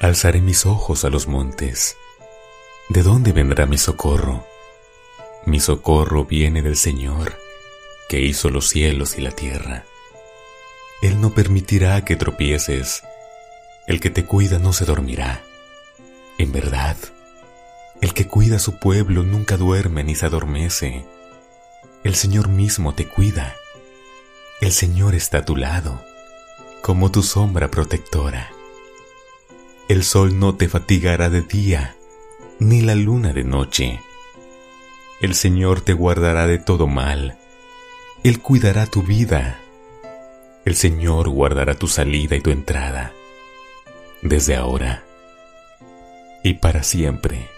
Alzaré mis ojos a los montes. ¿De dónde vendrá mi socorro? Mi socorro viene del Señor, que hizo los cielos y la tierra. Él no permitirá que tropieces. El que te cuida no se dormirá. En verdad, el que cuida a su pueblo nunca duerme ni se adormece. El Señor mismo te cuida. El Señor está a tu lado, como tu sombra protectora. El sol no te fatigará de día, ni la luna de noche. El Señor te guardará de todo mal. Él cuidará tu vida. El Señor guardará tu salida y tu entrada, desde ahora y para siempre.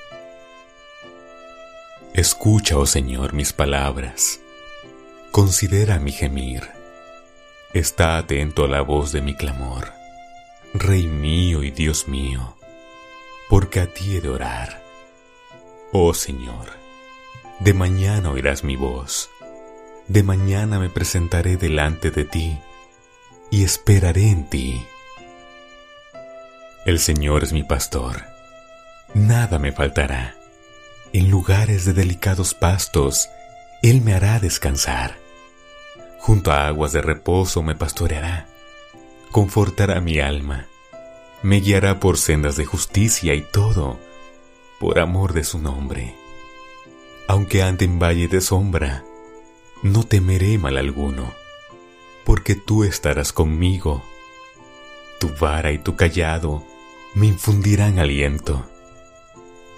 Escucha, oh Señor, mis palabras. Considera mi gemir. Está atento a la voz de mi clamor Rey mío y Dios mío, porque a ti he de orar. Oh Señor, de mañana oirás mi voz, de mañana me presentaré delante de ti y esperaré en ti. El Señor es mi pastor, nada me faltará. En lugares de delicados pastos, Él me hará descansar. Junto a aguas de reposo me pastoreará confortará mi alma, me guiará por sendas de justicia y todo, por amor de su nombre. Aunque ande en valle de sombra, no temeré mal alguno, porque tú estarás conmigo. Tu vara y tu callado me infundirán aliento.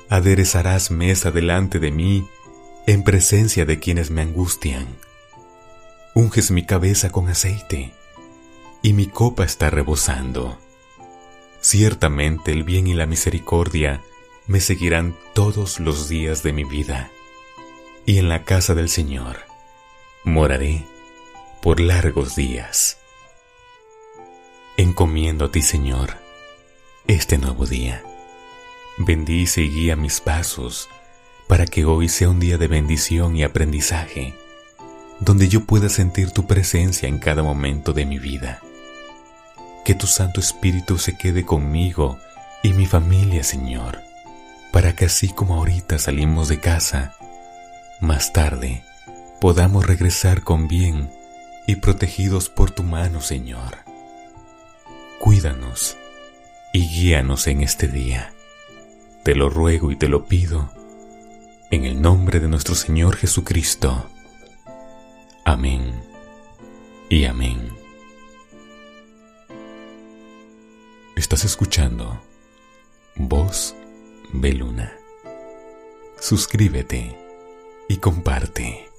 Aderezarás mesa delante de mí en presencia de quienes me angustian. Unges mi cabeza con aceite y mi copa está rebosando. Ciertamente el bien y la misericordia me seguirán todos los días de mi vida, y en la casa del Señor moraré por largos días. Encomiendo a ti, Señor, este nuevo día. Bendice y guía mis pasos para que hoy sea un día de bendición y aprendizaje, donde yo pueda sentir tu presencia en cada momento de mi vida que tu Santo Espíritu se quede conmigo y mi familia, Señor, para que así como ahorita salimos de casa, más tarde podamos regresar con bien y protegidos por tu mano, Señor. Cuídanos y guíanos en este día. Te lo ruego y te lo pido, en el nombre de nuestro Señor Jesucristo. Amén y amén. Estás escuchando Voz Beluna. Suscríbete y comparte.